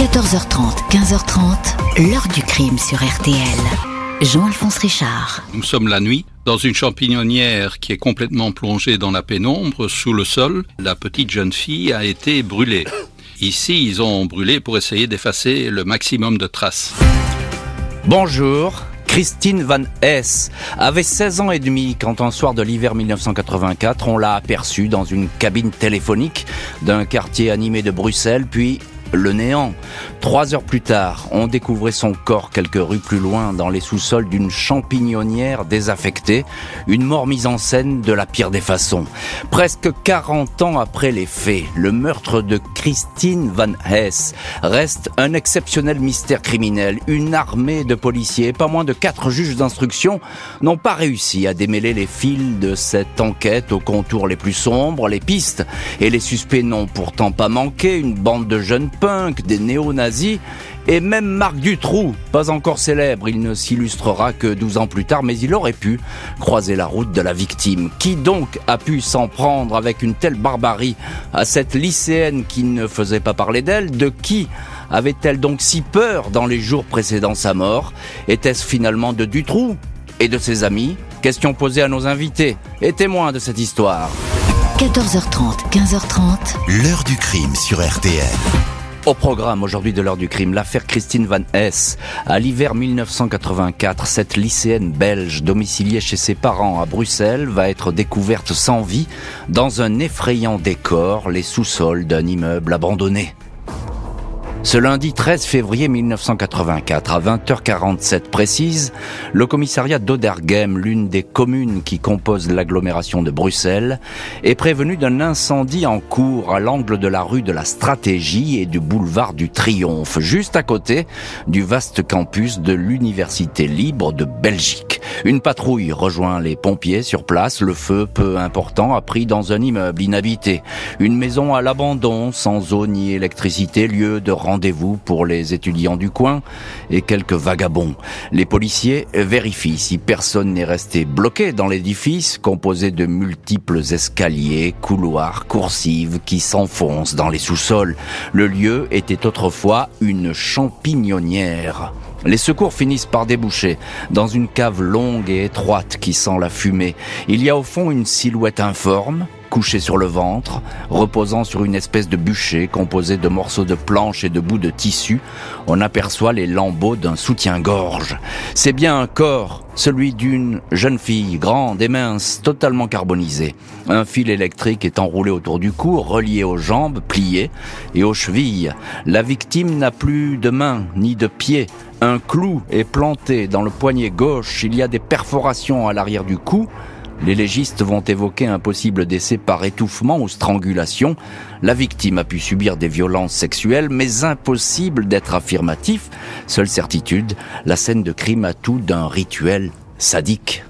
14h30, 15h30, l'heure du crime sur RTL. Jean-Alphonse Richard. Nous sommes la nuit dans une champignonnière qui est complètement plongée dans la pénombre, sous le sol. La petite jeune fille a été brûlée. Ici, ils ont brûlé pour essayer d'effacer le maximum de traces. Bonjour, Christine Van Hess avait 16 ans et demi quand un soir de l'hiver 1984, on l'a aperçue dans une cabine téléphonique d'un quartier animé de Bruxelles, puis le néant. Trois heures plus tard, on découvrait son corps quelques rues plus loin dans les sous-sols d'une champignonnière désaffectée, une mort mise en scène de la pire des façons. Presque 40 ans après les faits, le meurtre de Christine Van Hess reste un exceptionnel mystère criminel. Une armée de policiers, pas moins de quatre juges d'instruction, n'ont pas réussi à démêler les fils de cette enquête aux contours les plus sombres, les pistes et les suspects n'ont pourtant pas manqué, une bande de jeunes punk, des néo-nazis, et même Marc Dutroux, pas encore célèbre, il ne s'illustrera que 12 ans plus tard, mais il aurait pu croiser la route de la victime. Qui donc a pu s'en prendre avec une telle barbarie à cette lycéenne qui ne faisait pas parler d'elle? De qui avait-elle donc si peur dans les jours précédant sa mort? Était-ce finalement de Dutroux et de ses amis? Question posée à nos invités et témoins de cette histoire. 14h30, 15h30. L'heure du crime sur RTL. Au programme aujourd'hui de l'heure du crime, l'affaire Christine Van Hess. À l'hiver 1984, cette lycéenne belge domiciliée chez ses parents à Bruxelles va être découverte sans vie dans un effrayant décor, les sous-sols d'un immeuble abandonné. Ce lundi 13 février 1984, à 20h47 précise, le commissariat d'Oderghem, l'une des communes qui composent l'agglomération de Bruxelles, est prévenu d'un incendie en cours à l'angle de la rue de la Stratégie et du boulevard du Triomphe, juste à côté du vaste campus de l'Université libre de Belgique. Une patrouille rejoint les pompiers sur place. Le feu, peu important, a pris dans un immeuble inhabité. Une maison à l'abandon, sans eau ni électricité, lieu de rendez-vous pour les étudiants du coin et quelques vagabonds. Les policiers vérifient si personne n'est resté bloqué dans l'édifice, composé de multiples escaliers, couloirs, coursives qui s'enfoncent dans les sous-sols. Le lieu était autrefois une champignonnière. Les secours finissent par déboucher dans une cave longue et étroite qui sent la fumée. Il y a au fond une silhouette informe, couché sur le ventre, reposant sur une espèce de bûcher composé de morceaux de planches et de bouts de tissu, on aperçoit les lambeaux d'un soutien-gorge. C'est bien un corps, celui d'une jeune fille, grande et mince, totalement carbonisée. Un fil électrique est enroulé autour du cou, relié aux jambes, pliées, et aux chevilles. La victime n'a plus de mains ni de pieds. Un clou est planté dans le poignet gauche, il y a des perforations à l'arrière du cou, les légistes vont évoquer un possible décès par étouffement ou strangulation. La victime a pu subir des violences sexuelles, mais impossible d'être affirmatif. Seule certitude, la scène de crime a tout d'un rituel sadique.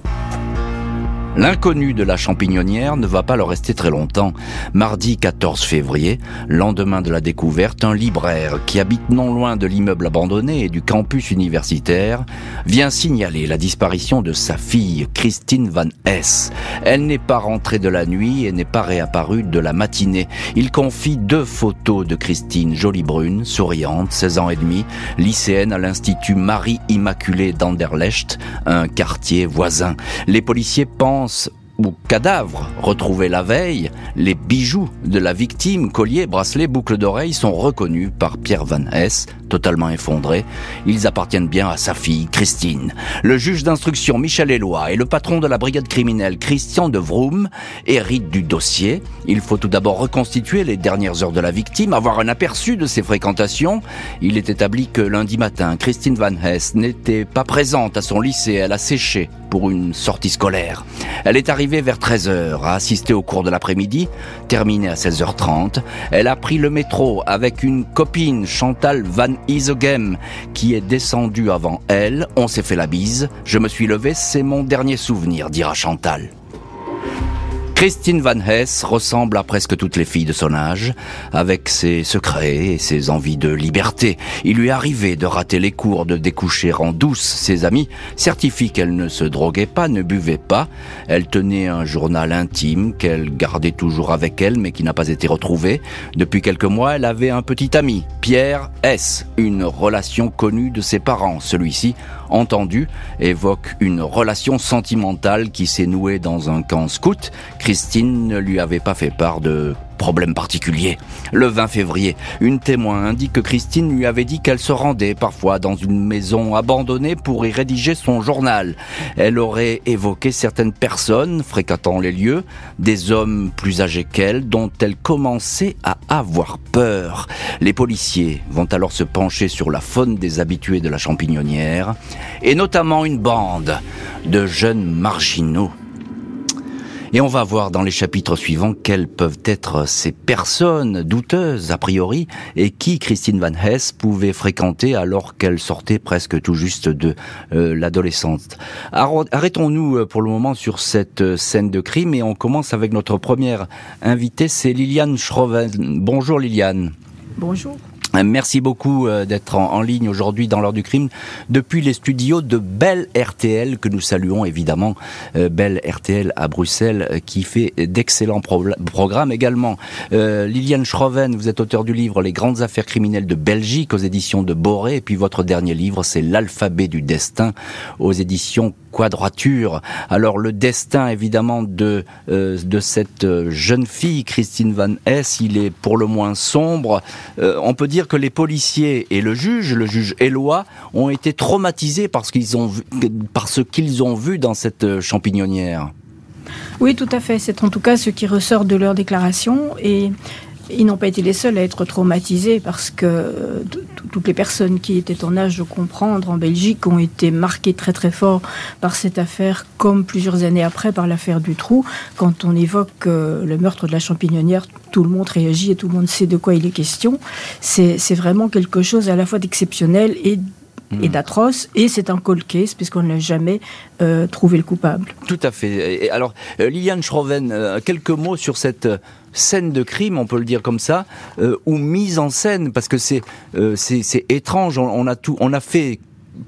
L'inconnu de la champignonnière ne va pas leur rester très longtemps. Mardi 14 février, lendemain de la découverte, un libraire qui habite non loin de l'immeuble abandonné et du campus universitaire vient signaler la disparition de sa fille, Christine Van Hess. Elle n'est pas rentrée de la nuit et n'est pas réapparue de la matinée. Il confie deux photos de Christine, jolie brune, souriante, 16 ans et demi, lycéenne à l'Institut Marie-Immaculée d'Anderlecht, un quartier voisin. Les policiers pensent So. Ou cadavres retrouvés la veille, les bijoux de la victime, colliers, bracelets, boucles d'oreilles sont reconnus par Pierre Van Hess, totalement effondré. Ils appartiennent bien à sa fille, Christine. Le juge d'instruction Michel Éloi et le patron de la brigade criminelle, Christian de Vroom, héritent du dossier. Il faut tout d'abord reconstituer les dernières heures de la victime, avoir un aperçu de ses fréquentations. Il est établi que lundi matin, Christine Van Hess n'était pas présente à son lycée, elle a séché pour une sortie scolaire. Elle est arrivée vers 13h, a assisté au cours de l'après-midi, terminé à 16h30. Elle a pris le métro avec une copine, Chantal Van Isogem, qui est descendue avant elle. On s'est fait la bise. Je me suis levé, c'est mon dernier souvenir, dira Chantal. Christine Van Hess ressemble à presque toutes les filles de son âge, avec ses secrets et ses envies de liberté. Il lui arrivait de rater les cours, de découcher en douce. Ses amis certifient qu'elle ne se droguait pas, ne buvait pas. Elle tenait un journal intime qu'elle gardait toujours avec elle, mais qui n'a pas été retrouvé. Depuis quelques mois, elle avait un petit ami, Pierre S., une relation connue de ses parents. Celui-ci entendu évoque une relation sentimentale qui s'est nouée dans un camp scout. Christine ne lui avait pas fait part de problème particulier. Le 20 février, une témoin indique que Christine lui avait dit qu'elle se rendait parfois dans une maison abandonnée pour y rédiger son journal. Elle aurait évoqué certaines personnes fréquentant les lieux, des hommes plus âgés qu'elle dont elle commençait à avoir peur. Les policiers vont alors se pencher sur la faune des habitués de la champignonnière et notamment une bande de jeunes marginaux et on va voir dans les chapitres suivants quelles peuvent être ces personnes douteuses a priori et qui Christine Van Hess pouvait fréquenter alors qu'elle sortait presque tout juste de euh, l'adolescence. Arrêtons-nous euh, pour le moment sur cette euh, scène de crime et on commence avec notre première invitée, c'est Liliane Schroven. Bonjour Liliane. Bonjour. Merci beaucoup euh, d'être en, ligne aujourd'hui dans l'heure du crime depuis les studios de Belle RTL que nous saluons évidemment euh, Belle RTL à Bruxelles euh, qui fait d'excellents programmes également. Liliane Schroven, vous êtes auteur du livre Les grandes affaires criminelles de Belgique aux éditions de Boré et puis votre dernier livre c'est L'alphabet du destin aux éditions Quadrature. Alors le destin évidemment de de cette jeune fille Christine Van Hess, il est pour le moins sombre. on peut dire que les policiers et le juge, le juge Eloi, ont été traumatisés par ce qu'ils ont vu, qu'ils ont vu dans cette euh, champignonnière. Oui, tout à fait. C'est en tout cas ce qui ressort de leur déclaration. Et ils n'ont pas été les seuls à être traumatisés parce que euh, toutes les personnes qui étaient en âge de comprendre en Belgique ont été marquées très très fort par cette affaire, comme plusieurs années après par l'affaire du trou. Quand on évoque euh, le meurtre de la champignonnière, tout le monde réagit et tout le monde sait de quoi il est question. C'est vraiment quelque chose à la fois d'exceptionnel et et hmm. d'atroce, et c'est un cold case puisqu'on n'a jamais euh, trouvé le coupable. Tout à fait. Et alors, Liliane Schroven, quelques mots sur cette scène de crime, on peut le dire comme ça, euh, ou mise en scène, parce que c'est euh, c'est étrange. On, a tout, on a fait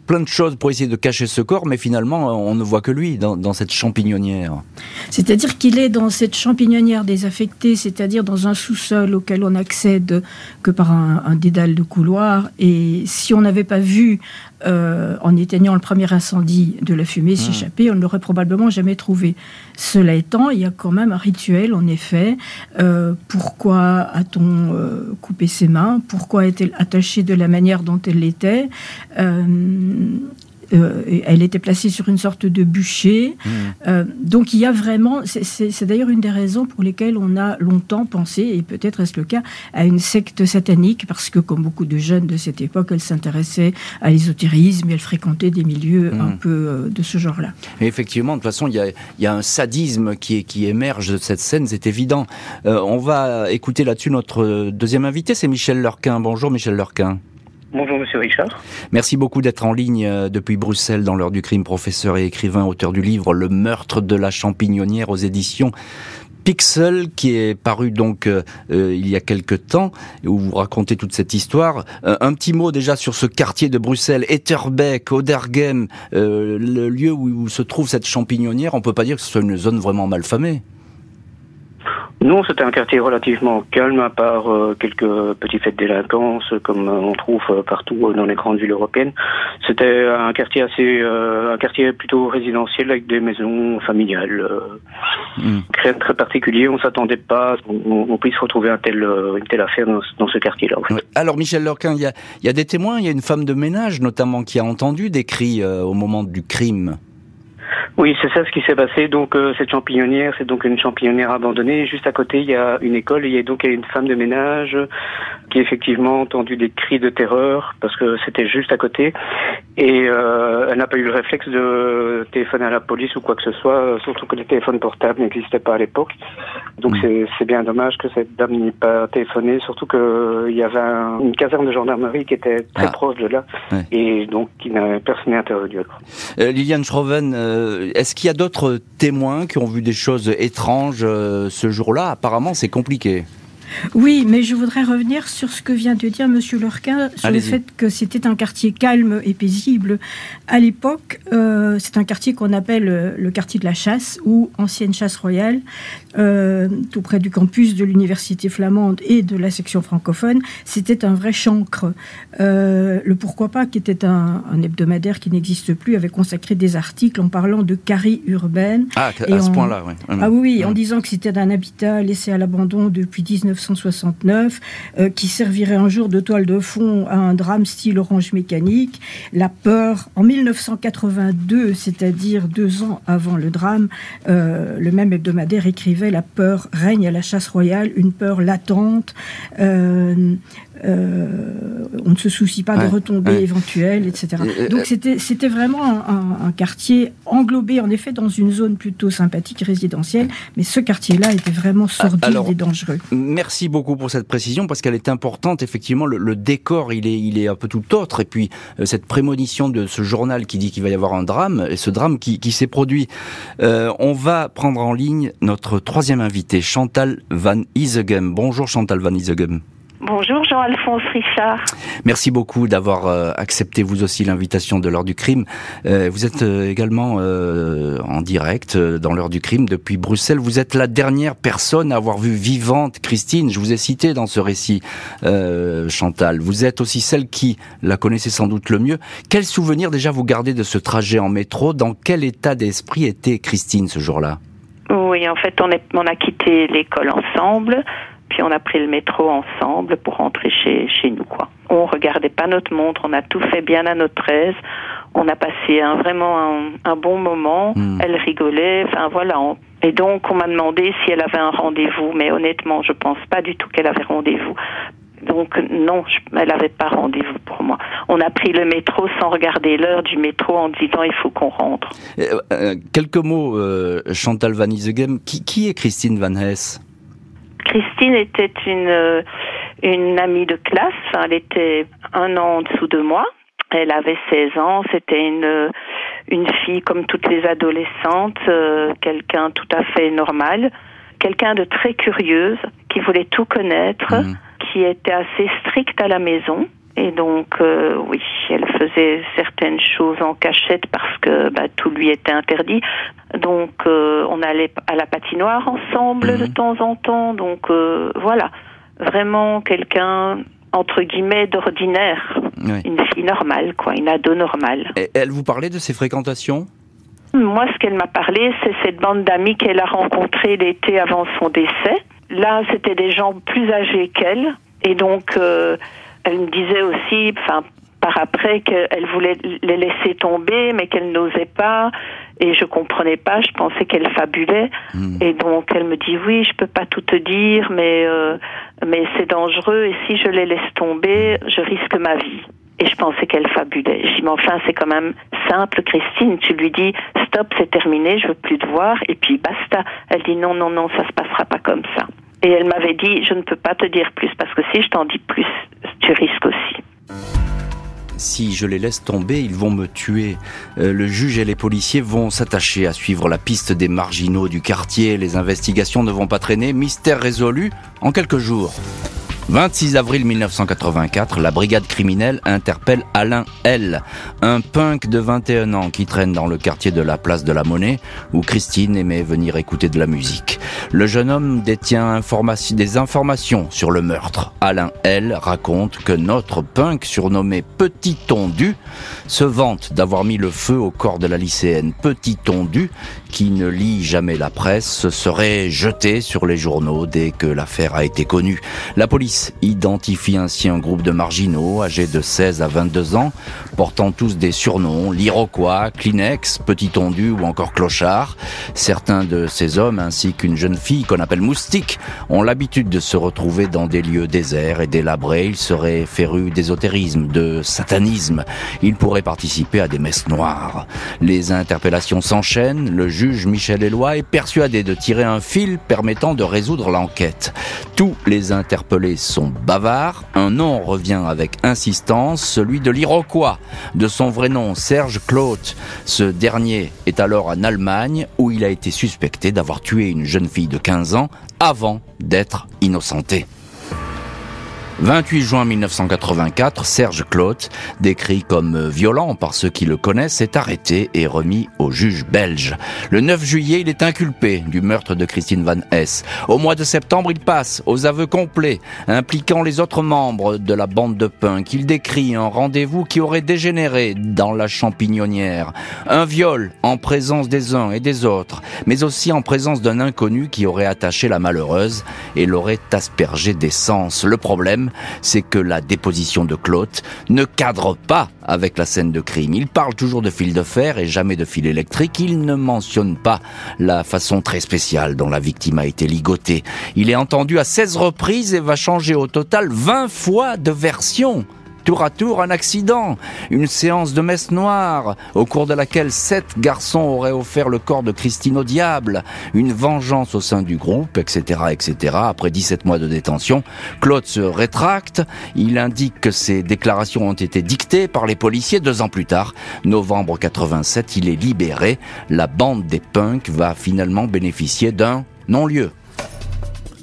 plein de choses pour essayer de cacher ce corps, mais finalement, on ne voit que lui dans, cette champignonnière. C'est-à-dire qu'il est dans cette champignonnière désaffectée, c'est-à-dire dans un sous-sol auquel on n'accède que par un, un, dédale de couloir. Et si on n'avait pas vu euh, en éteignant le premier incendie de la fumée s'échapper, on ne l'aurait probablement jamais trouvé. Cela étant, il y a quand même un rituel, en effet. Euh, pourquoi a-t-on euh, coupé ses mains? Pourquoi est-elle attachée de la manière dont elle l'était? Elle était placée sur une sorte de bûcher. Mmh. Euh, donc il y a vraiment, c'est d'ailleurs une des raisons pour lesquelles on a longtemps pensé, et peut-être est-ce le cas, à une secte satanique, parce que comme beaucoup de jeunes de cette époque, elle s'intéressait à l'ésotérisme et elle fréquentait des milieux mmh. un peu euh, de ce genre-là. Effectivement, de toute façon, il y a, un sadisme qui, qui émerge de cette scène, c'est évident. on va écouter là-dessus notre deuxième invité, c'est Michel Lurquin. Bonjour Michel Lurquin. Bonjour Monsieur Richard. Merci beaucoup d'être en ligne euh, depuis Bruxelles dans l'heure du crime, professeur et écrivain, auteur du livre Le meurtre de la champignonnière aux éditions Pixel qui est paru donc euh, euh, il y a quelque temps où vous racontez toute cette histoire. un petit mot déjà sur ce quartier de Bruxelles, Etterbeek, Odergem, le lieu où, où, se trouve cette champignonnière. On peut pas dire que ce soit une zone vraiment malfamée. Non, c'était un quartier relativement calme, à part euh, quelques petits faits de délinquance, comme euh, on trouve euh, partout dans les grandes villes européennes. C'était un quartier assez, un quartier plutôt résidentiel avec des maisons familiales. Hmm. Rien de très particulier. On s'attendait pas qu'on puisse retrouver un tel, une telle affaire dans, ce quartier-là. Alors, Michel Lorquin, il y a, y a des témoins. Il y a une femme de ménage, notamment, qui a entendu des cris au moment du crime. Oui, c'est ça ce qui s'est passé. Donc euh, cette champignonnière, c'est donc une champignonnière abandonnée. Juste à côté, il y a une école et il y a donc une femme de ménage qui a effectivement entendu des cris de terreur parce que c'était juste à côté. Et euh, elle n'a pas eu le réflexe de téléphoner à la police ou quoi que ce soit, surtout que les téléphones portables n'existaient pas à l'époque. Donc mm. c'est bien dommage que cette dame n'ait pas téléphoné, surtout qu'il y avait une caserne de gendarmerie qui était très ah. proche de là, et donc qui personne intervenu. Euh, Liliane Schroven, euh, est-ce qu'il y a d'autres témoins qui ont vu des choses étranges euh, ce jour-là? Apparemment, c'est compliqué. Oui, mais je voudrais revenir sur ce que vient de dire Monsieur Lorquin, sur le fait que c'était un quartier calme et paisible. À l'époque, euh, c'est un quartier qu'on appelle euh, le quartier de la chasse ou ancienne chasse royale, euh, tout près du campus de l'université flamande et de la section francophone. C'était un vrai chancre. le Pourquoi pas, qui était un, hebdomadaire qui n'existe plus, avait consacré des articles en parlant de caries urbaines. Ah, à ce point-là, oui. Ah oui, en mmh. disant que c'était un habitat laissé à l'abandon depuis 19 1969, euh, qui servirait un jour de toile de fond à un drame style Orange Mécanique. La peur, en 1982, c'est-à-dire deux ans avant le drame, euh, le même hebdomadaire écrivait La peur règne à la chasse royale, une peur latente. Euh, euh, on ne se soucie pas de retombées éventuelles, etc. Donc c'était vraiment un, quartier englobé en effet dans une zone plutôt sympathique résidentielle, mais ce quartier-là était vraiment sordide et dangereux. Merci beaucoup pour cette précision parce qu'elle est importante. Effectivement, le, décor il est il est un peu tout autre et puis euh, cette prémonition de ce journal qui dit qu'il va y avoir un drame et ce drame qui, s'est produit. Euh, on va prendre en ligne notre troisième invité, Chantal Van Isegem. Bonjour Chantal Van Isegem. Bonjour Jean-Alphonse Richard. Merci beaucoup d'avoir euh, accepté vous aussi l'invitation de l'heure du crime. Euh, vous êtes euh, également en direct dans l'heure du crime depuis Bruxelles. Vous êtes la dernière personne à avoir vu vivante Christine. Je vous ai cité dans ce récit, Chantal. Vous êtes aussi celle qui la connaissait sans doute le mieux. Quel souvenir déjà vous gardez de ce trajet en métro? Dans quel état d'esprit était Christine ce jour-là? Oui, en fait, on, est, on a quitté l'école ensemble puis on a pris le métro ensemble pour rentrer chez, chez nous, quoi. On regardait pas notre montre, on a tout fait bien à notre aise. On a passé un, vraiment un, bon moment. Hmm. Elle rigolait, enfin voilà. et donc on m'a demandé si elle avait un rendez-vous, mais honnêtement, je pense pas du tout qu'elle avait rendez-vous. Donc non, elle n'avait pas rendez-vous pour moi. On a pris le métro sans regarder l'heure du métro en disant il faut qu'on rentre. Euh, euh, quelques mots, euh, Chantal Van Isegem. Qui, qui est Christine Van Hess Christine était une, euh, une amie de classe. Elle était un an en dessous de moi. Elle avait 16 ans. C'était une, une fille comme toutes les adolescentes, euh, quelqu'un tout à fait normal, quelqu'un de très curieuse, qui voulait tout connaître, mmh. qui était assez stricte à la maison. Et donc, euh, oui, elle faisait certaines choses en cachette parce que bah, tout lui était interdit. Donc, euh, on allait à la patinoire ensemble de mhm. temps en temps. Donc, euh, voilà, vraiment quelqu'un entre guillemets d'ordinaire, une fille normale, quoi, une ado normale. Et elle vous parlait de ses fréquentations? Moi, ce qu'elle m'a parlé, c'est cette bande d'amis qu'elle a rencontrée l'été avant son décès. Là, c'était des gens plus âgés qu'elle, et donc elle me disait aussi, enfin, par après qu'elle voulait les laisser tomber, mais qu'elle n'osait pas. Et je comprenais pas, je pensais qu'elle fabulait. Hmm. Et donc elle me dit oui, je peux pas tout te dire, mais euh, mais c'est dangereux. Et si je les laisse tomber, je risque ma vie. Et je pensais qu'elle fabulait. Je dis mais enfin c'est quand même simple, Christine. Tu lui dis stop, c'est terminé, je veux plus te voir. Et puis basta. Elle dit non non non, ça se passera pas comme ça. Et elle m'avait dit, je ne peux pas te dire plus, parce que si je t'en dis plus, tu risques aussi. Si je les laisse tomber, ils vont me tuer. Euh, le juge et les policiers vont s'attacher à suivre la piste des marginaux du quartier. Les investigations ne vont pas traîner. Mystère résolu en quelques jours. 26 avril 1984, la brigade criminelle interpelle Alain L, un punk de 21 ans qui traîne dans le quartier de la place de la Monnaie où Christine aimait venir écouter de la musique. Le jeune homme détient des informations sur le meurtre. Alain L raconte que notre punk surnommé Petit Tondu se vante d'avoir mis le feu au corps de la lycéenne Petit Tondu qui ne lit jamais la presse serait jeté sur les journaux dès que l'affaire a été connue. La police identifie ainsi un groupe de marginaux âgés de 16 à 22 ans, portant tous des surnoms, l'Iroquois, Kleenex, Petit Tondu ou encore Clochard. Certains de ces hommes, ainsi qu'une jeune fille qu'on appelle Moustique, ont l'habitude de se retrouver dans des lieux déserts et délabrés. Ils seraient férus d'ésotérisme, de satanisme. Ils pourraient participer à des messes noires. Les interpellations s'enchaînent. Le juge Michel Éloi est persuadé de tirer un fil permettant de résoudre l'enquête. Tous les interpellés sont bavards. Un nom revient avec insistance, celui de l'Iroquois, de son vrai nom Serge Claude. Ce dernier est alors en Allemagne où il a été suspecté d'avoir tué une jeune fille de 15 ans avant d'être innocenté. 28 juin 1984, Serge Claude, décrit comme violent par ceux qui le connaissent, est arrêté et remis au juge belge. Le 9 juillet, il est inculpé du meurtre de Christine Van Hess. Au mois de septembre, il passe aux aveux complets, impliquant les autres membres de la bande de punk. Il décrit un rendez-vous qui aurait dégénéré dans la champignonnière. Un viol en présence des uns et des autres, mais aussi en présence d'un inconnu qui aurait attaché la malheureuse et l'aurait aspergée d'essence. Le problème, c'est que la déposition de Claude ne cadre pas avec la scène de crime. Il parle toujours de fil de fer et jamais de fil électrique. Il ne mentionne pas la façon très spéciale dont la victime a été ligotée. Il est entendu à 16 reprises et va changer au total 20 fois de version tour à tour un accident, une séance de messe noire, au cours de laquelle sept garçons auraient offert le corps de Christine au diable, une vengeance au sein du groupe, etc., etc. Après 17 mois de détention, Claude se rétracte, il indique que ses déclarations ont été dictées par les policiers deux ans plus tard. Novembre 87, il est libéré. La bande des punks va finalement bénéficier d'un non-lieu.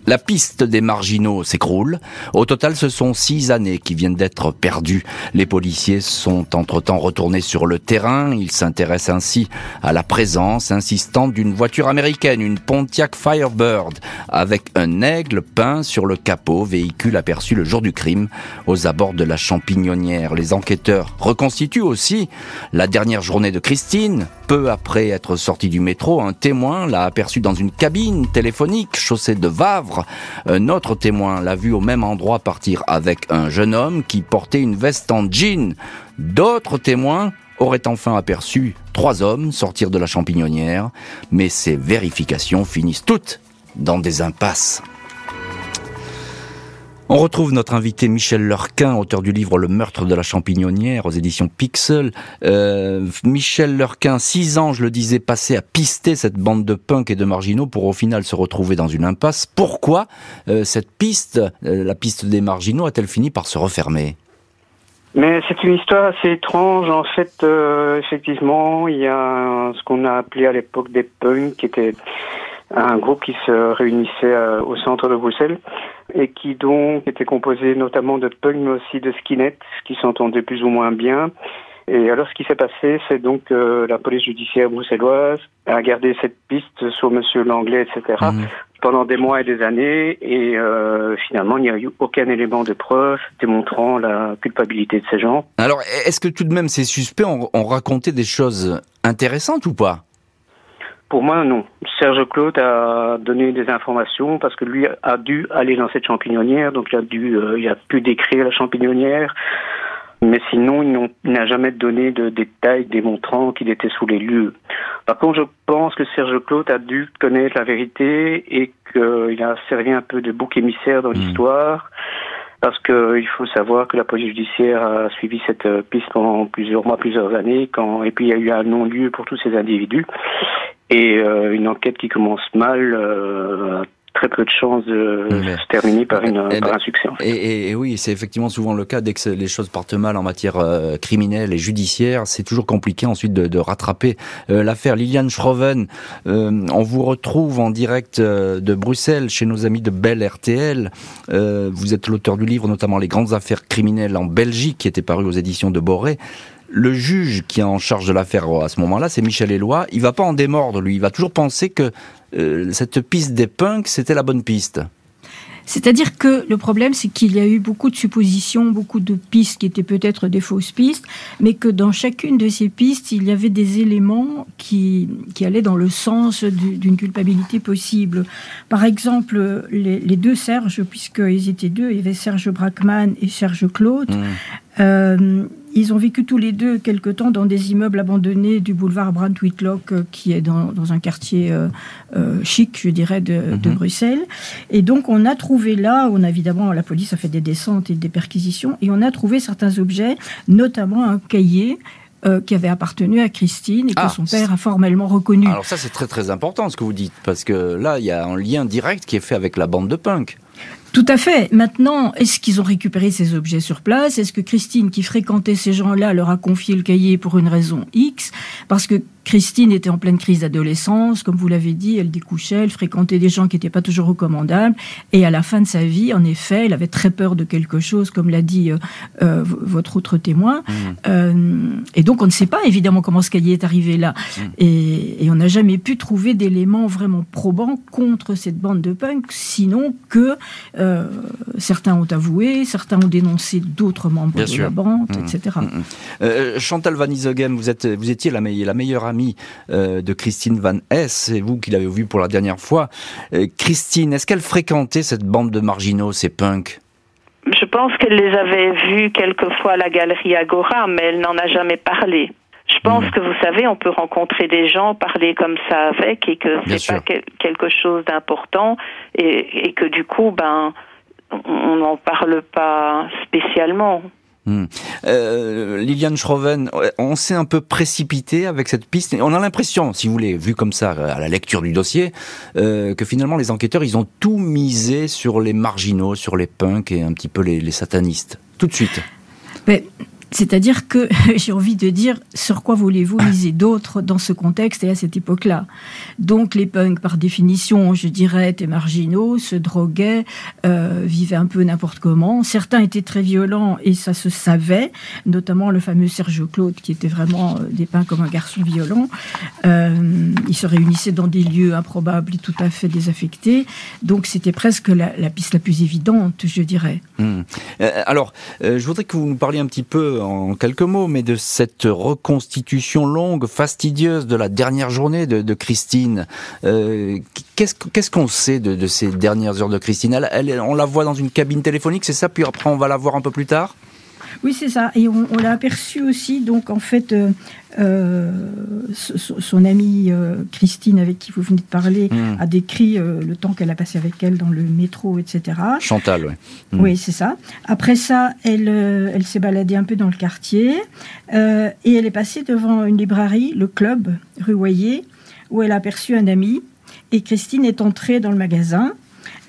La piste des marginaux s'écroule. Au total, ce sont six années qui viennent d'être perdues. Les policiers sont entre-temps retournés sur le terrain. Ils s'intéressent ainsi à la présence insistante d'une voiture américaine, une Pontiac Firebird, avec un aigle peint sur le capot, véhicule aperçu le jour du crime aux abords de la champignonnière. Les enquêteurs reconstituent aussi la dernière journée de Christine. Peu après être sorti du métro, un témoin l'a aperçu dans une cabine téléphonique chaussée de Un autre témoin l'a vu au même endroit partir avec un jeune homme qui portait une veste en jean. D'autres témoins auraient enfin aperçu trois hommes sortir de la champignonnière, mais ces vérifications finissent toutes dans des impasses. On retrouve notre invité Michel Lurquin, auteur du livre Le meurtre de la champignonnière aux éditions Pixel. Euh, Michel Lurquin, six ans, je le disais, passé à pister cette bande de punk et de marginaux pour au final se retrouver dans une impasse. Pourquoi euh, cette piste, euh, la piste des marginaux, a-t-elle fini par se refermer? Mais c'est une histoire assez étrange. En fait, effectivement, il y a ce qu'on a appelé à l'époque des punks, qui étaient un groupe qui se réunissait euh, au centre de Bruxelles et qui donc était composé notamment de punk mais aussi de skinheads qui s'entendaient plus ou moins bien. Et alors ce qui s'est passé, c'est donc que la police judiciaire bruxelloise a gardé cette piste sur Monsieur Langlais, etc. Mhm. pendant des mois et des années et euh, finalement il n'y a eu aucun élément de preuve démontrant la culpabilité de ces gens. Alors est-ce que tout de même ces suspects ont raconté des choses intéressantes ou pas? Pour moi, non. Serge Claude a donné des informations parce que lui a dû aller dans cette champignonnière, donc il a dû, euh, il a pu décrire la champignonnière. Mais sinon, il n'a jamais donné de détails démontrant qu'il était sous les lieux. Par contre, je pense que Serge Claude a dû connaître la vérité et qu'il a servi un peu de bouc émissaire dans hmm. l'histoire parce qu'il faut savoir que la police judiciaire a suivi cette piste pendant plusieurs mois, plusieurs années, quand et puis il y a eu un non-lieu pour tous ces individus et euh, une enquête qui commence mal euh, très peu de chances de se terminer par, une, eh ben, un succès. Et, oui, c'est effectivement souvent le cas. Dès que les choses partent mal en matière euh, criminelle et judiciaire, c'est toujours compliqué ensuite de, de rattraper l'affaire. Liliane Schroven, on vous retrouve en direct de Bruxelles chez nos amis de Belle RTL. vous êtes l'auteur du livre, notamment Les grandes affaires criminelles en Belgique, qui était paru aux éditions de Boré le juge qui est en charge de l'affaire à ce moment-là, c'est Michel Éloi. Il va pas en démordre, lui. Il va toujours penser que euh, cette piste des punks, c'était la bonne piste. C'est-à-dire que le problème, c'est qu'il y a eu beaucoup de suppositions, beaucoup de pistes qui étaient peut-être des fausses pistes, mais que dans chacune de ces pistes, il y avait des éléments qui, qui allaient dans le sens d'une culpabilité possible. Par exemple, les, deux Serge, puisqu'ils étaient deux, il y avait Serge Brackman et Serge Claude. Mmh. Euh, ils ont vécu tous les deux quelque temps dans des immeubles abandonnés du boulevard Brandt Whitlock, euh, qui est dans, un quartier euh, chic, je dirais, de, mhm. Bruxelles. Et donc, on a trouvé là, on a évidemment, la police a fait des descentes et des perquisitions, et on a trouvé certains objets, notamment un cahier qui avait appartenu à Christine et que ah, son père a formellement reconnu. Alors ça c'est très très important ce que vous dites parce que là il y a un lien direct qui est fait avec la bande de punk. Tout à fait. Maintenant, est-ce qu'ils ont récupéré ces objets sur place? Est-ce que Christine, qui fréquentait ces gens-là, leur a confié le cahier pour une raison X? Parce que Christine était en pleine crise d'adolescence, comme vous l'avez dit, elle découchait, elle fréquentait des gens qui n'étaient pas toujours recommandables, et à la fin de sa vie, en effet, elle avait très peur de quelque chose, comme l'a dit euh, euh, votre autre témoin. Mmh. Euh, et donc, on ne sait pas évidemment comment ce cahier est arrivé là, mmh. et, et, on n'a jamais pu trouver d'éléments vraiment probants contre cette bande de punk, sinon que certains ont avoué, certains ont dénoncé d'autres membres de la bande, mmh. etc. Chantal Van Isogem, vous êtes, vous étiez la, la meilleure amie euh, de Christine Van Hess, c'est vous qui l'avez vu pour la dernière fois. Euh, Christine, est-ce qu'elle fréquentait cette bande de marginaux, ces punks? Je pense qu'elle les avait vus quelquefois à la galerie Agora, mais elle n'en a jamais parlé. Je pense hmm. que vous savez, on peut rencontrer des gens, parler comme ça avec, et que c'est pas quelque chose d'important, et, et, que du coup, ben, on n'en parle pas spécialement. Hmm. Euh, Liliane Schroven, on s'est un peu précipité avec cette piste. On a l'impression, si vous voulez, vu comme ça à la lecture du dossier, euh, que finalement les enquêteurs, ils ont tout misé sur les marginaux, sur les punks et un petit peu les, les satanistes. Tout de suite. Mais c'est-à-dire que j'ai envie de dire sur quoi voulez-vous miser d'autres dans ce contexte et à cette époque-là? Donc les punks, par définition, je dirais, étaient marginaux, se droguaient, euh, vivaient un peu n'importe comment. Certains étaient très violents et ça se savait, notamment le fameux Serge Claude qui était vraiment euh, dépeint comme un garçon violent. Euh, ils se réunissaient dans des lieux improbables et tout à fait désaffectés. Donc c'était presque la, piste la plus évidente, je dirais. Hmm. alors, je voudrais que vous nous parliez un petit peu en quelques mots, mais de cette reconstitution longue, fastidieuse de la dernière journée de, Christine. Euh, qu'est-ce qu'on sait de, ces dernières heures de Christine? Elle, On la voit dans une cabine téléphonique, c'est ça? Puis après, on va la voir un peu plus tard? Oui, c'est ça. Et on, l'a aperçu aussi, donc en fait, euh, euh, son, amie Christine, avec qui vous venez de parler, hmm. a décrit le temps qu'elle a passé avec elle dans le métro, etc. Chantal, oui. Hmm. Oui, c'est ça. Après ça, elle, elle s'est baladée un peu dans le quartier et elle est passée devant une librairie, le Club, rue Royer, où elle a aperçu un ami. Et Christine est entrée dans le magasin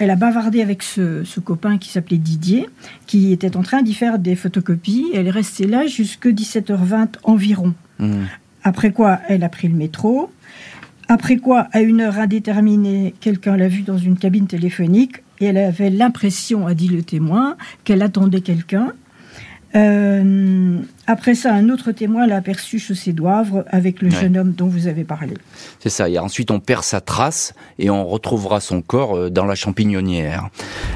elle a bavardé avec ce, copain qui s'appelait Didier, qui était en train d'y faire des photocopies. Elle est restée là jusque 17h20 environ. Mmh. Après quoi, elle a pris le métro. Après quoi, à une heure indéterminée, quelqu'un l'a vue dans une cabine téléphonique et elle avait l'impression, a dit le témoin, qu'elle attendait quelqu'un. Euh, après ça, un autre témoin l'a aperçu chaussée d'Oivre avec le jeune homme dont vous avez parlé. C'est ça. Et ensuite, on perd sa trace et on retrouvera son corps euh, dans la champignonnière.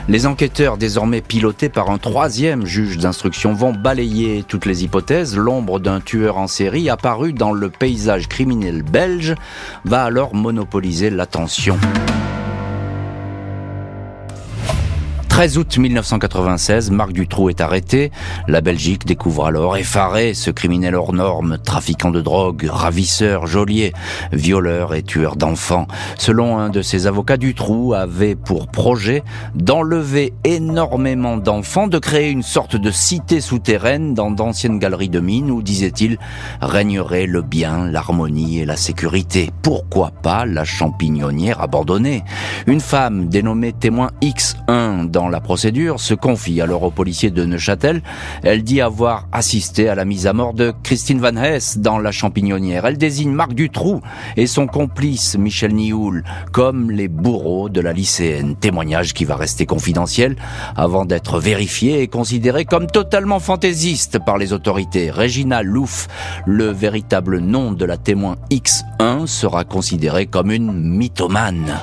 Les enquêteurs, désormais pilotés par un troisième juge d'instruction, vont balayer toutes les hypothèses. L'ombre d'un tueur en série apparu dans le paysage criminel belge va alors monopoliser l'attention. 13 août 1996, Marc Dutroux est arrêté. La Belgique découvre alors effaré ce criminel hors norme, trafiquant de drogue, ravisseur, geôlier, violeur et tueur d'enfants. Selon un de ses avocats, Dutroux avait pour projet d'enlever énormément d'enfants, de créer une sorte de cité souterraine dans d'anciennes galeries de mines où, disait-il, régnerait le bien, l'harmonie et la sécurité. Pourquoi pas la champignonnière abandonnée? Une femme dénommée témoin X1 dans la procédure, se confie alors au policier de Neuchâtel. Elle dit avoir assisté à la mise à mort de Christine Van Hess dans la champignonnière. Elle désigne Marc Dutroux et son complice Michel Nioul comme les bourreaux de la lycéenne. Témoignage qui va rester confidentiel avant d'être vérifié et considéré comme totalement fantaisiste par les autorités. Regina Louf, le véritable nom de la témoin X1, sera considéré comme une mythomane.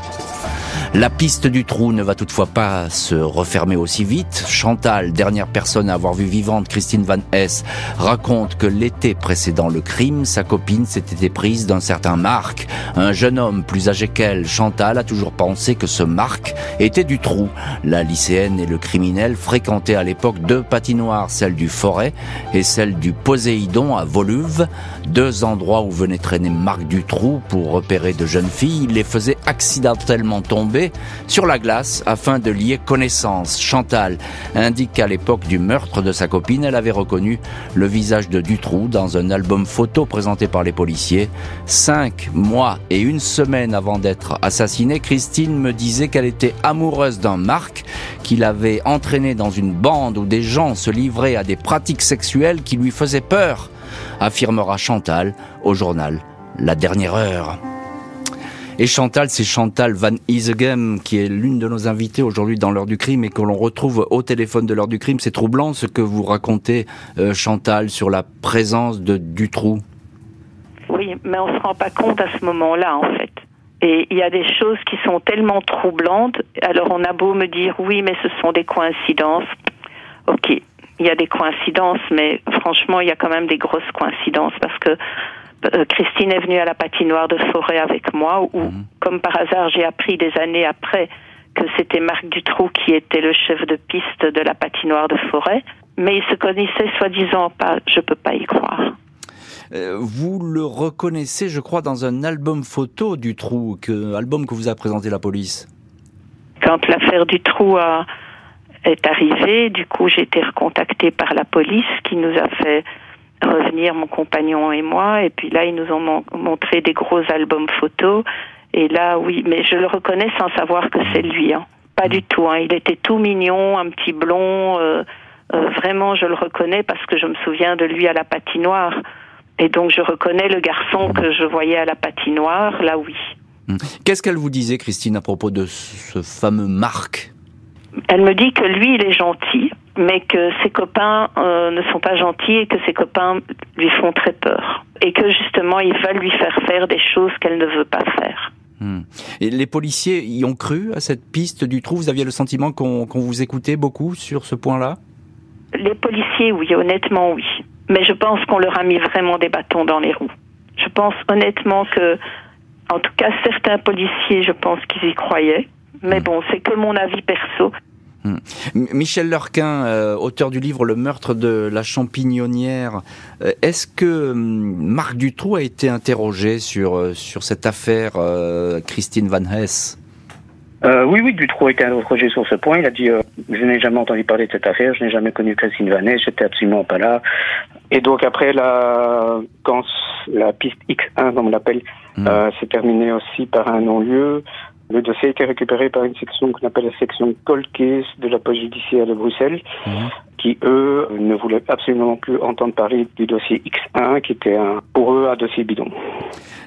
La piste du trou ne va toutefois pas se refermer aussi vite. Chantal, dernière personne à avoir vu vivante Christine Van Hess, raconte que l'été précédant le crime, sa copine s'était prise d'un certain Marc, un jeune homme plus âgé qu'elle. Chantal a toujours pensé que ce Marc était du trou. La lycéenne et le criminel fréquentaient à l'époque deux patinoires, celle du Forêt et celle du Poséidon à Voluve, deux endroits où venait traîner Marc Dutroux pour repérer de jeunes filles. Il les faisait accidentellement tomber sur la glace afin de lier connaissance. Chantal indique qu'à l'époque du meurtre de sa copine, elle avait reconnu le visage de Dutroux dans un album photo présenté par les policiers. Cinq mois et une semaine avant d'être assassinée, Christine me disait qu'elle était amoureuse d'un Marc, qu'il avait entraîné dans une bande où des gens se livraient à des pratiques sexuelles qui lui faisaient peur, affirmera Chantal au journal La Dernière Heure. Et Chantal, c'est Chantal Van Isegem, qui est l'une de nos invitées aujourd'hui dans l'heure du crime et que l'on retrouve au téléphone de l'heure du crime. C'est troublant ce que vous racontez, euh, Chantal, sur la présence de Dutroux. Oui, mais on se rend pas compte à ce moment-là, en fait. Et il y a des choses qui sont tellement troublantes. Alors on a beau me dire oui, mais ce sont des coïncidences. Ok, il y a des coïncidences, mais franchement, il y a quand même des grosses coïncidences parce que Christine est venue à la patinoire de forêt avec moi, où, mhm. comme par hasard, j'ai appris des années après que c'était Marc Dutroux qui était le chef de piste de la patinoire de forêt, mais ils se connaissaient soi-disant pas. Je peux pas y croire. Euh, vous le reconnaissez, je crois, dans un album photo du trou, que, album que vous a présenté la police. Quand l'affaire du trou est arrivée, du coup, j'ai été recontactée par la police qui nous a fait revenir, mon compagnon et moi. Et puis là, ils nous ont montré des gros albums photos. Et là, oui, mais je le reconnais sans savoir que c'est lui. Hein. Pas du tout. Hein. Il était tout mignon, un petit blond. Euh, euh, vraiment, je le reconnais parce que je me souviens de lui à la patinoire. Et donc, je reconnais le garçon que je voyais à la patinoire, là oui. Hum. Qu'est-ce qu'elle vous disait, Christine, à propos de ce fameux Marc? Elle me dit que lui, il est gentil, mais que ses copains euh, ne sont pas gentils et que ses copains lui font très peur. Et que justement, ils veulent lui faire faire des choses qu'elle ne veut pas faire. Hum. Et les policiers y ont cru à cette piste du trou? Vous aviez le sentiment qu'on vous écoutait beaucoup sur ce point-là? Les policiers, oui, honnêtement, oui mais je pense qu'on leur a mis vraiment des bâtons dans les roues. Je pense honnêtement que, en tout cas, certains policiers, je pense qu'ils y croyaient. Mais bon, c'est que mon avis perso. Hmm. Michel Lurquin, euh, auteur du livre Le meurtre de la champignonnière, euh, est-ce que hmm, Marc Dutroux a été interrogé sur, euh, sur cette affaire Christine Van Hess euh, oui, oui, Dutroux a été interrogé sur ce point. Il a dit euh, Je n'ai jamais entendu parler de cette affaire, je n'ai jamais connu Christine Vanet, j'étais absolument pas là. Et donc après, la, quand la piste X1, comme on l'appelle, mmh. euh, s'est terminée aussi par un non-lieu, le dossier a été récupéré par une section qu'on appelle la section Cold Case de la police judiciaire de Bruxelles, mmh. qui eux ne voulaient absolument plus entendre parler du dossier X1, qui était un, pour eux un dossier bidon.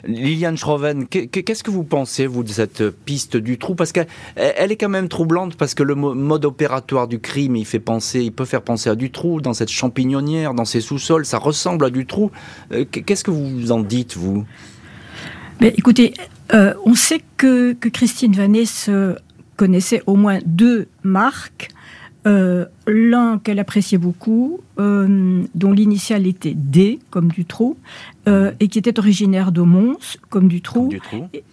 Liliane Schroven, qu'est-ce que vous pensez, vous, de cette piste du trou? Parce qu'elle elle est quand même troublante, parce que le mode opératoire du crime, il fait penser, il peut faire penser à du trou, dans cette champignonnière, dans ces sous-sols, ça ressemble à du trou. Euh, qu'est-ce que vous en dites, vous? Mais Écoutez, euh, on sait que, que Christine Vanessa connaissait au moins deux marques. Euh, l'un qu'elle appréciait beaucoup, euh, dont l'initiale était D, comme du trou, et qui était originaire de Mons, comme du trou,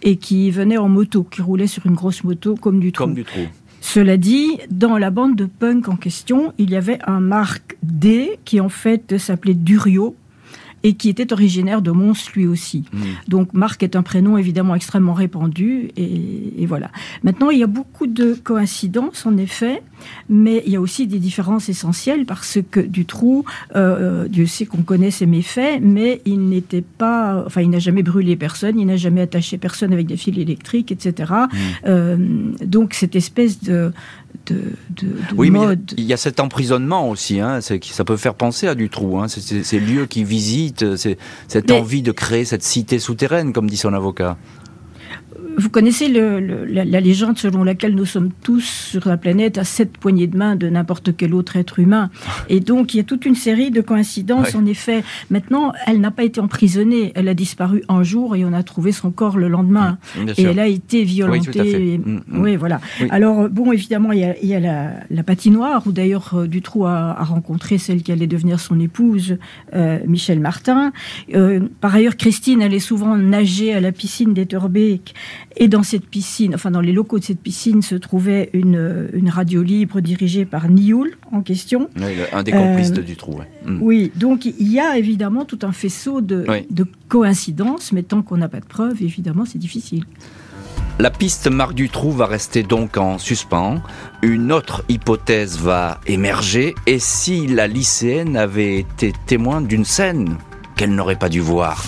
et, qui venait en moto, qui roulait sur une grosse moto, comme du trou. Comme du trou. Cela dit, dans la bande de punk en question, il y avait un Marc D qui en fait s'appelait Durio, et qui était originaire de Mons lui aussi. Hmm. Donc Marc est un prénom évidemment extrêmement répandu et, voilà. Maintenant, il y a beaucoup de coïncidences en effet, mais il y a aussi des différences essentielles parce que Dutroux, euh, Dieu sait qu'on connaît ses méfaits, mais il n'était pas, enfin, il n'a jamais brûlé personne, il n'a jamais attaché personne avec des fils électriques, etc. Hmm. Euh, donc cette espèce de de, oui, mais il y a cet emprisonnement aussi, hein, ça peut faire penser à du trou. Hein, ces lieux qui visitent, cette envie de créer cette cité souterraine, comme dit son avocat. Vous connaissez la, légende selon laquelle nous sommes tous sur la planète à sept poignées de main de n'importe quel autre être humain. Et donc, il y a toute une série de coïncidences, en effet. Maintenant, elle n'a pas été emprisonnée. Elle a disparu un jour et on a trouvé son corps le lendemain. et elle a été violentée. Mm, mm. Oui, voilà. Alors, bon, évidemment, il y a, la, patinoire, où d'ailleurs euh, Dutroux a, rencontré celle qui allait devenir son épouse, euh, Michel Martin. Euh, par ailleurs, Christine allait souvent nager à la piscine d'Etterbeek et dans cette piscine, enfin dans les locaux de cette piscine, se trouvait une, une radio libre dirigée par Nioul en question. un des complices euh, du trou. Mm. Oui, donc il y a évidemment tout un faisceau de, de coïncidences, mais tant qu'on n'a pas de preuves, évidemment, c'est difficile. La piste Marc Dutroux va rester donc en suspens. Une autre hypothèse va émerger. Et si la lycéenne avait été témoin d'une scène qu'elle n'aurait pas dû voir?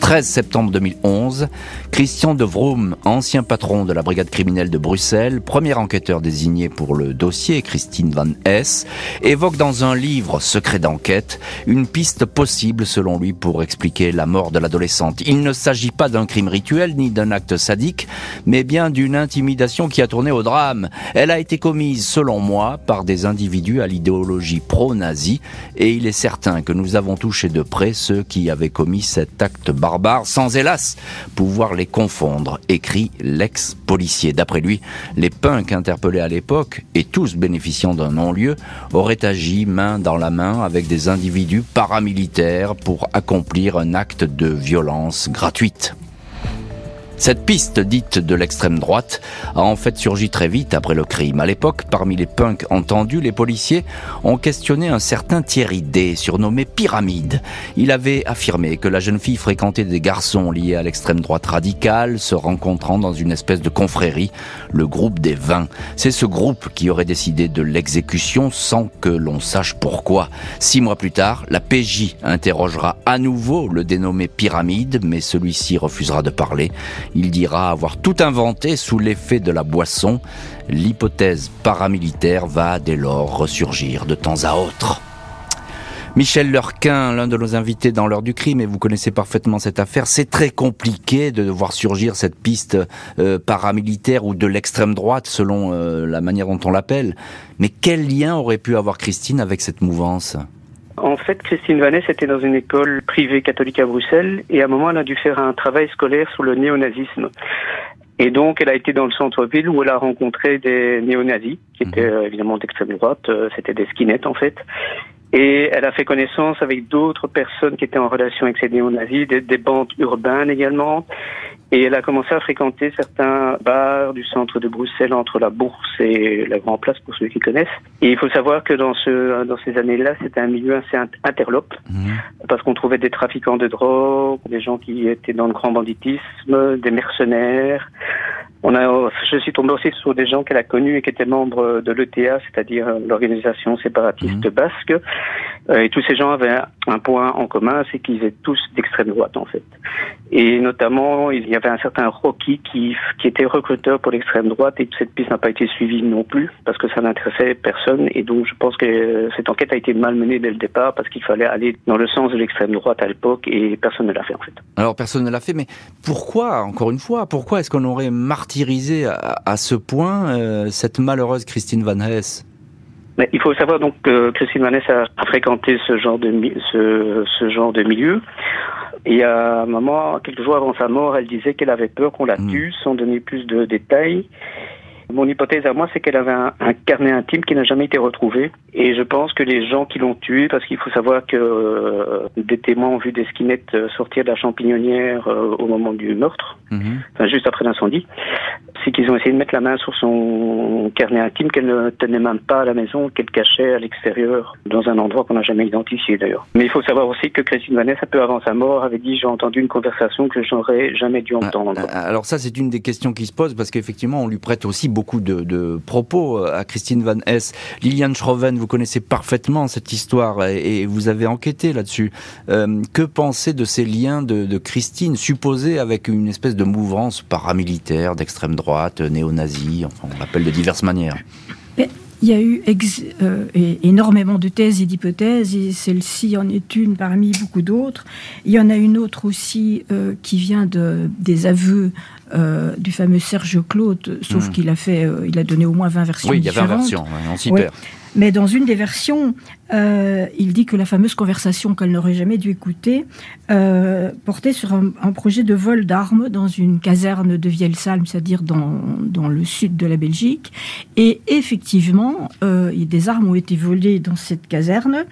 13 septembre 2011, Christian de Vroom, ancien patron de la brigade criminelle de Bruxelles, premier enquêteur désigné pour le dossier, Christine Van Hess, évoque dans un livre secret d'enquête une piste possible selon lui pour expliquer la mort de l'adolescente. Il ne s'agit pas d'un crime rituel ni d'un acte sadique, mais bien d'une intimidation qui a tourné au drame. Elle a été commise, selon moi, par des individus à l'idéologie pro-nazie et il est certain que nous avons touché de près ceux qui avaient commis cet acte sans hélas pouvoir les confondre, écrit l'ex-policier. D'après lui, les punks interpellés à l'époque, et tous bénéficiant d'un non-lieu, auraient agi main dans la main avec des individus paramilitaires pour accomplir un acte de violence gratuite. Cette piste dite de l'extrême droite a en fait surgi très vite après le crime. À l'époque, parmi les punks entendus, les policiers ont questionné un certain Thierry D, surnommé Pyramide. Il avait affirmé que la jeune fille fréquentait des garçons liés à l'extrême droite radicale, se rencontrant dans une espèce de confrérie, le groupe des Vins. C'est ce groupe qui aurait décidé de l'exécution sans que l'on sache pourquoi. Six mois plus tard, la PJ interrogera à nouveau le dénommé Pyramide, mais celui-ci refusera de parler. Il dira avoir tout inventé sous l'effet de la boisson. L'hypothèse paramilitaire va dès lors ressurgir de temps à autre. Michel Lurquin, l'un de nos invités dans l'heure du crime, et vous connaissez parfaitement cette affaire, c'est très compliqué de voir surgir cette piste euh, paramilitaire ou de l'extrême droite, selon euh, la manière dont on l'appelle. Mais quel lien aurait pu avoir Christine avec cette mouvance? En fait, Christine Vanès était dans une école privée catholique à Bruxelles et à un moment, elle a dû faire un travail scolaire sur le néonazisme. Et donc, elle a été dans le centre-ville où elle a rencontré des néonazis, qui étaient mhm. euh, évidemment d'extrême droite, euh, c'était des skinheads en fait. Et elle a fait connaissance avec d'autres personnes qui étaient en relation avec ces néonazis, des, des bandes urbaines également. Et elle a commencé à fréquenter certains bars du centre de Bruxelles entre la Bourse et la Grand Place pour ceux qui connaissent. Et il faut savoir que dans ce dans ces années-là, c'était un milieu assez interlope mhm. parce qu'on trouvait des trafiquants de drogue, des gens qui étaient dans le grand banditisme, des mercenaires. On a, je suis tombé aussi sur des gens qu'elle a connus et qui étaient membres de l'ETA, c'est-à-dire l'organisation séparatiste mhm. basque. Euh, et tous ces gens avaient un point en commun, c'est qu'ils étaient tous d'extrême droite en fait. Et notamment, il y avait un certain Rocky qui, qui était recruteur pour l'extrême droite et cette piste n'a pas été suivie non plus parce que ça n'intéressait personne. Et donc, je pense que cette enquête a été mal menée dès le départ parce qu'il fallait aller dans le sens de l'extrême droite à l'époque et personne ne l'a fait en fait. Alors, personne ne l'a fait, mais pourquoi, encore une fois, pourquoi est-ce qu'on aurait martyrisé à, ce point euh, cette malheureuse Christine Van Hess mais il faut savoir donc que Christine Van Hess a, fréquenté ce genre de ce, ce genre de milieu. Et à un moment, quelques jours avant sa mort, elle disait qu'elle avait peur qu'on la hmm. tue, sans donner plus de détails. Mon hypothèse à moi, c'est qu'elle avait un, carnet intime qui n'a jamais été retrouvé. Et je pense que les gens qui l'ont tué, parce qu'il faut savoir que euh, des témoins ont vu des skinettes euh, sortir de la champignonnière euh, au moment du meurtre, mhm. enfin juste après l'incendie, c'est qu'ils ont essayé de mettre la main sur son carnet intime qu'elle ne tenait même pas à la maison, qu'elle cachait à l'extérieur, dans un endroit qu'on n'a jamais identifié d'ailleurs. Mais il faut savoir aussi que Christine Vanessa, peu avant sa mort, avait dit j'ai entendu une conversation que j'aurais jamais dû ah, entendre. Alors ça, c'est une des questions qui se posent parce qu'effectivement, on lui prête aussi beaucoup de, propos euh, à Christine Van Hess. Liliane Schroven, vous connaissez parfaitement cette histoire et, vous avez enquêté là-dessus. Euh, que penser de ces liens de, Christine supposés avec une espèce de mouvance paramilitaire d'extrême droite droite, néo-nazi, enfin, on l'appelle de diverses manières. il y a eu euh, énormément de thèses et d'hypothèses, et celle-ci en est une parmi beaucoup d'autres. Il y en a une autre aussi qui vient de, des aveux du fameux Serge Claude, sauf hmm. qu'il a fait, il a donné au moins 20 versions. Oui, il y a 20 versions, on s'y perd. Mais dans une des versions, euh, il dit que la fameuse conversation qu'elle n'aurait jamais dû écouter euh, portait sur un, projet de vol d'armes dans une caserne de Vielsalm, c'est-à-dire dans, dans, le sud de la Belgique. Et effectivement, euh, des armes ont été volées dans cette caserne.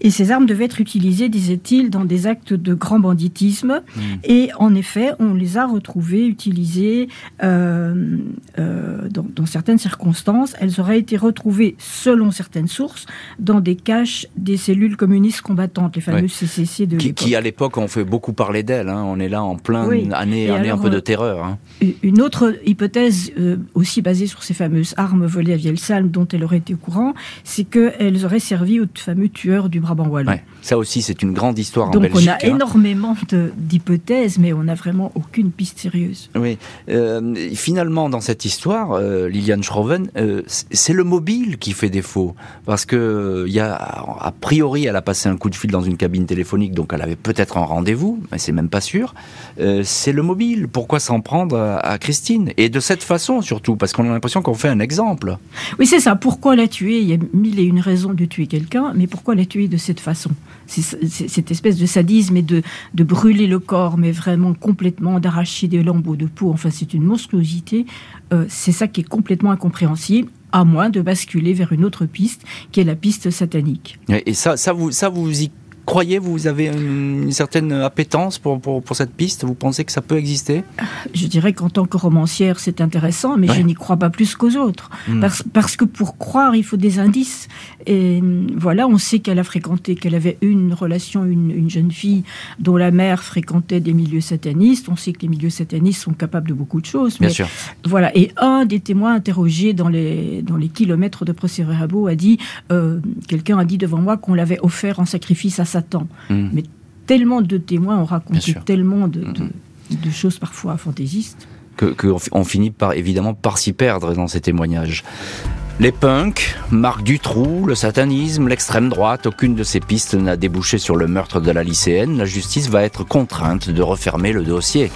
Et ces armes devaient être utilisées, disait-il, dans des actes de grand banditisme. Hmm. Et en effet, on les a retrouvées utilisées dans, dans, certaines circonstances. Elles auraient été retrouvées, selon certaines sources, dans des caches des cellules communistes combattantes, les fameuses CCC de qui, qui, à l'époque, ont fait beaucoup parler d'elles. Hein. On est là en plein année, année un peu de terreur. Hein. Une autre hypothèse, euh, aussi basée sur ces fameuses armes volées à Vielsalm, dont elle aurait été au courant, c'est qu'elles auraient servi aux fameux tueurs du Brabant wallon. Ça aussi, c'est une grande histoire Donc en Belgique. Donc on a hein. énormément d'hypothèses, mais on n'a vraiment aucune piste sérieuse. Oui. Euh, finalement, dans cette histoire, euh, Liliane Schroven, c'est le mobile qui fait défaut parce que il y a a priori elle a passé un coup de fil dans une cabine téléphonique donc elle avait peut-être un rendez-vous mais c'est même pas sûr. Euh, c'est le mobile. Pourquoi s'en prendre à, Christine? Et de cette façon surtout parce qu'on a l'impression qu'on fait un exemple. Oui c'est ça. Pourquoi la tuer? Il y a mille et une raisons de tuer quelqu'un mais pourquoi la tuer de cette façon? C'est cette espèce de sadisme et de, de brûler le corps mais vraiment complètement d'arracher des lambeaux de peau. Enfin c'est une monstruosité. Euh, c'est ça qui est complètement incompréhensible à moins de basculer vers une autre piste, qui est la piste satanique. Et ça, vous, ça vous y croyez, vous avez une, certaine appétence pour, pour, pour, cette piste? Vous pensez que ça peut exister? Je dirais qu'en tant que romancière, c'est intéressant, mais je n'y crois pas plus qu'aux autres. Hmm. Parce, parce, que pour croire, il faut des indices. Et voilà, on sait qu'elle a fréquenté, qu'elle avait une relation, une, une, jeune fille dont la mère fréquentait des milieux satanistes. On sait que les milieux satanistes sont capables de beaucoup de choses. Bien sûr. Voilà. Et un des témoins interrogés dans les, dans les kilomètres de procès-verbaux a dit, euh, quelqu'un a dit devant moi qu'on l'avait offert en sacrifice à Satan. Hmm. Mais tellement de témoins ont raconté tellement de, de, choses parfois fantaisistes. Que, on finit par évidemment par s'y perdre dans ces témoignages. Les punks, Marc Dutroux, le satanisme, l'extrême droite, aucune de ces pistes n'a débouché sur le meurtre de la lycéenne. La justice va être contrainte de refermer le dossier.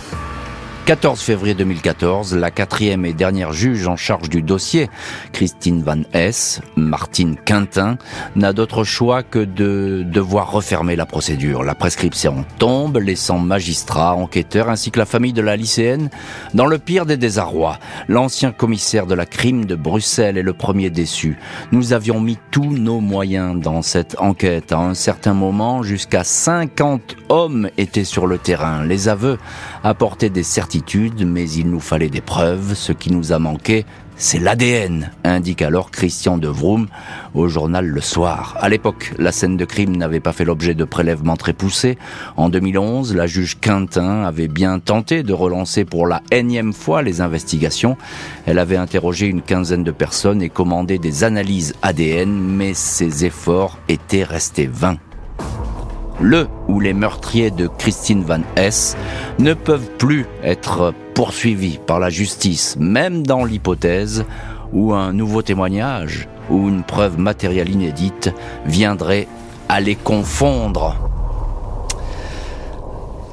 14 février 2014, la quatrième et dernière juge en charge du dossier, Christine Van Hess, Martine Quintin, n'a d'autre choix que de devoir refermer la procédure. La prescription tombe, laissant magistrats, enquêteurs ainsi que la famille de la lycéenne dans le pire des désarrois. L'ancien commissaire de la crime de Bruxelles est le premier déçu. Nous avions mis tous nos moyens dans cette enquête. À un certain moment, jusqu'à 50 hommes étaient sur le terrain. Les aveux apportaient des certitudes mais il nous fallait des preuves. Ce qui nous a manqué, c'est l'ADN, indique alors Christian de Vroom au journal Le Soir. À l'époque, la scène de crime n'avait pas fait l'objet de prélèvements très poussés. En 2011, la juge Quintin avait bien tenté de relancer pour la énième fois les investigations. Elle avait interrogé une quinzaine de personnes et commandé des analyses ADN, mais ses efforts étaient restés vains le ou les meurtriers de Christine Van Hess ne peuvent plus être poursuivis par la justice, même dans l'hypothèse où un nouveau témoignage ou une preuve matérielle inédite viendrait à les confondre.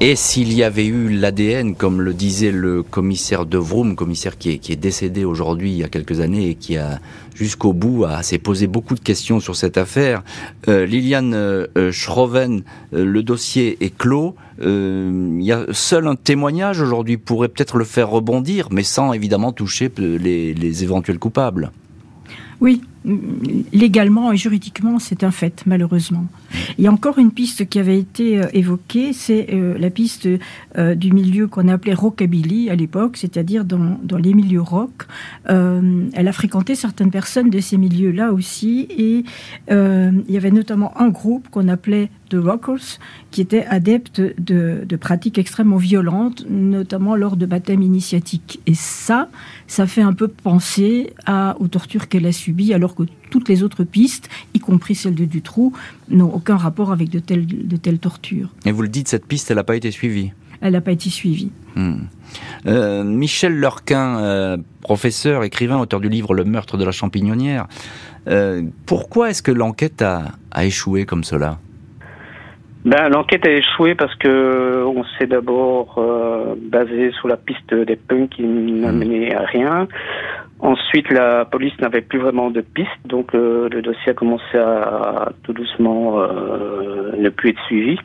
Et s'il y avait eu l'ADN, comme le disait le commissaire de Vroom, commissaire qui est, qui est décédé aujourd'hui il y a quelques années et qui a jusqu'au bout s'est posé beaucoup de questions sur cette affaire, euh, Liliane euh, Schroven, euh, le dossier est clos. Il y a seul un témoignage aujourd'hui pourrait peut-être le faire rebondir, mais sans évidemment toucher les éventuels coupables. Oui, légalement et juridiquement, c'est un fait, malheureusement. Il y a encore une piste qui avait été euh, évoquée, c'est euh, la piste euh, du milieu qu'on appelait rockabilly à l'époque, c'est-à-dire dans, les milieux rock. elle a fréquenté certaines personnes de ces milieux-là aussi, et il y avait notamment un groupe qu'on appelait Rockers, qui était adepte de, de, pratiques extrêmement violentes, notamment lors de baptêmes initiatiques. Et ça, ça fait un peu penser à, aux tortures qu'elle a subies, alors que toutes les autres pistes, y compris celle de Dutroux, n'ont aucun rapport avec de telles, de telles tortures. Et vous le dites, cette piste, elle n'a pas été suivie Elle n'a pas été suivie. Hmm. Euh, Michel Lurquin, euh, professeur, écrivain, auteur du livre Le meurtre de la champignonnière, euh, pourquoi est-ce que l'enquête a, a échoué comme cela? Ben, L'enquête a échoué parce que on s'est d'abord euh, basé sur la piste des punks qui n'a mené à rien. Ensuite, la police n'avait plus vraiment de piste, donc euh, le dossier a commencé à, tout doucement euh, ne plus être suivi.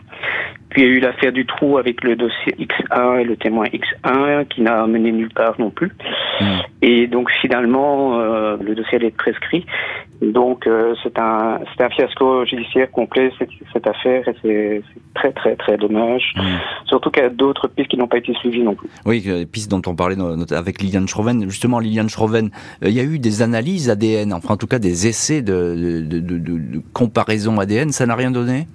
Puis il y a eu l'affaire du trou avec le dossier X1 et le témoin X1 qui n'a mené nulle part non plus. Mm. Et donc finalement, euh, le dossier allait être prescrit. Donc euh, c'est un c'est un fiasco judiciaire complet cette, cette affaire et c'est très très très dommage. Mm. Surtout qu'il y a d'autres pistes qui n'ont pas été suivies non plus. Oui, euh, piste dont on parlait avec Liliane Schroven. Justement, Liliane Schroven, euh, il y a eu des analyses ADN, enfin en tout cas des essais de, de, de- de- de comparaison ADN. Ça n'a rien donné?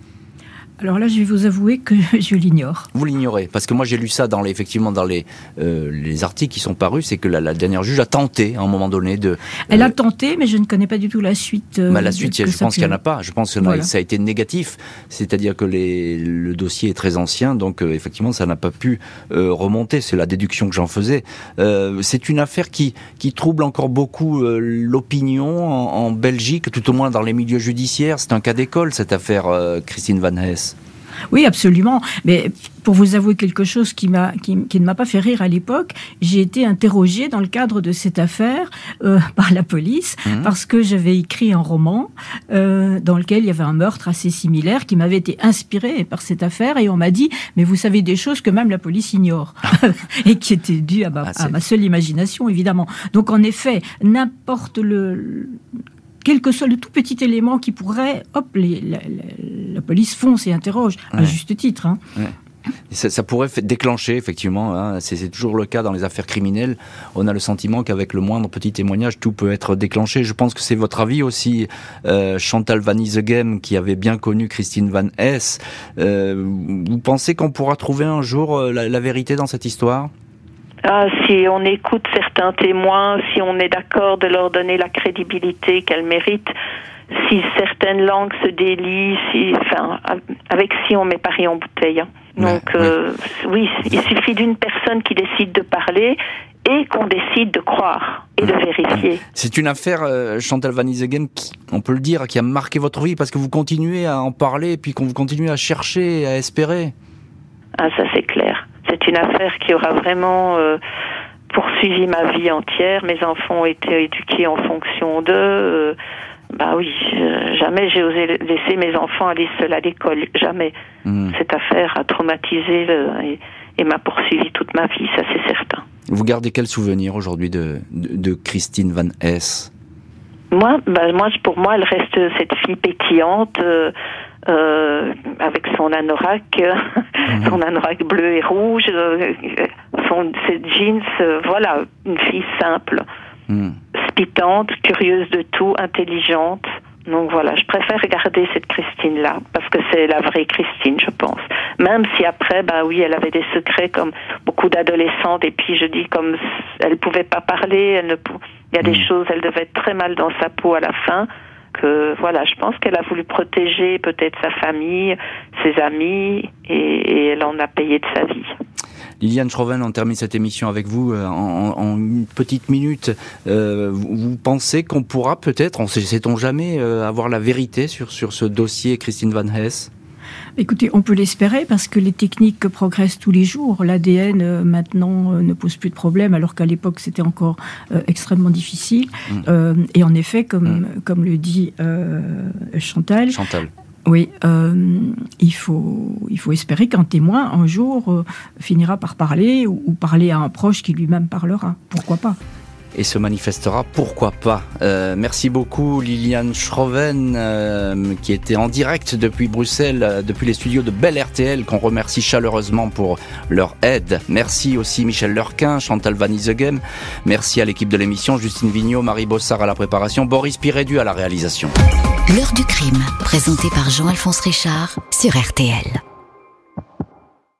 Alors là, je vais vous avouer que je l'ignore. Vous l'ignorez parce que moi j'ai lu ça dans les, effectivement dans les euh, les articles qui sont parus, c'est que la, la dernière juge a tenté à un moment donné de. Elle euh, a tenté, mais je ne connais pas du tout la suite. euh, bah, la suite, je pense qu'il n'y en a pas. Je pense que Voilà. ça a été négatif. C'est-à-dire que les, le dossier est très ancien, donc euh, effectivement, ça n'a pas pu euh, remonter. C'est la déduction que j'en faisais. Euh, c'est une affaire qui, qui trouble encore beaucoup euh, l'opinion en, en Belgique, tout au moins dans les milieux judiciaires. C'est un cas d'école, cette affaire, euh, Christine Van Hess. Oui, absolument. Mais pour vous avouer quelque chose qui, m'a, qui, qui ne m'a pas fait rire à l'époque, j'ai été interrogée dans le cadre de cette affaire euh, par la police Mhm. parce que j'avais écrit un roman euh, dans lequel il y avait un meurtre assez similaire qui m'avait été inspiré par cette affaire et on m'a dit mais vous savez des choses que même la police ignore et qui étaient dues à ma, Ah, c'est- à ma seule imagination évidemment. Donc en effet, n'importe le quel que soit le tout petit élément qui pourrait, hop, les- la, la- la police fonce et interroge, à juste titre. hein. Ça, ça pourrait déclencher, effectivement, hein, c'est toujours le cas dans les affaires criminelles, on a le sentiment qu'avec le moindre petit témoignage, tout peut être déclenché. Je pense que c'est votre avis aussi, euh, Chantal Van Isegem, qui avait bien connu Christine Van Hess. Euh, vous pensez qu'on pourra trouver un jour euh, la, la vérité dans cette histoire? Ah, si on écoute certains témoins, si on est d'accord de leur donner la crédibilité qu'elles méritent, si certaines langues se délient, si, enfin, avec si on met Paris en bouteille. hein. Ouais, Donc, euh, oui, il suffit d'une personne qui décide de parler et qu'on décide de croire et de vérifier. C'est une affaire, euh, Chantal Van Isegem, qui, on peut le dire, qui a marqué votre vie parce que vous continuez à en parler et puis qu'on vous continuez à chercher, à espérer. Ah, ça c'est clair. Une affaire qui aura vraiment euh, poursuivi ma vie entière. Mes enfants ont été éduqués en fonction d'eux. Euh, bah oui, euh, jamais j'ai osé laisser mes enfants aller seuls à l'école. Jamais. Hmm. Cette affaire a traumatisé le- et, et m'a poursuivi toute ma vie, ça c'est certain. Vous gardez quel souvenir aujourd'hui de, de, de Christine Van Hess Moi, bah, moi, pour moi, elle reste cette fille pétillante. euh, euh, avec son anorak, son anorak bleu et rouge, euh, son ses jeans, euh, voilà, une fille simple, Hmm. spitante, curieuse de tout, intelligente. Donc voilà, je préfère regarder cette Christine-là, parce que c'est la vraie Christine, je pense. Même si après, bah oui, elle avait des secrets comme beaucoup d'adolescentes, et puis je dis comme elle pouvait pas parler, elle ne pou- il y a des Mm. choses, elle devait être très mal dans sa peau à la fin. Que voilà, je pense qu'elle a voulu protéger peut-être sa famille, ses amis, et, elle en a payé de sa vie. Liliane Schroven, on termine cette émission avec vous euh, en, une petite minute. Euh, vous, pensez qu'on pourra peut-être, on sait, sait-on jamais, euh, avoir la vérité sur, sur ce dossier Christine Van Hess Écoutez, on peut l'espérer parce que les techniques progressent tous les jours. L'ADN euh, maintenant euh, ne pose plus de problème, alors qu'à l'époque c'était encore euh, extrêmement difficile. Mm. Euh, et en effet, comme, comme le dit euh, Chantal, Chantal oui, il, faut, il faut espérer qu'un témoin un jour finira par parler ou, ou parler à un proche qui lui-même parlera. Pourquoi pas? Et se manifestera, pourquoi pas. Euh, merci beaucoup Liliane Schroven, euh, qui était en direct depuis Bruxelles, euh, depuis les studios de Belle RTL, qu'on remercie chaleureusement pour leur aide. Merci aussi Michel Lurquin, Chantal Van Isegem. Merci à l'équipe de l'émission, Justine Vignot, Marie Bossard à la préparation, Boris Pirédu à la réalisation. L'heure du crime, présenté par Jean-Alphonse Richard sur RTL.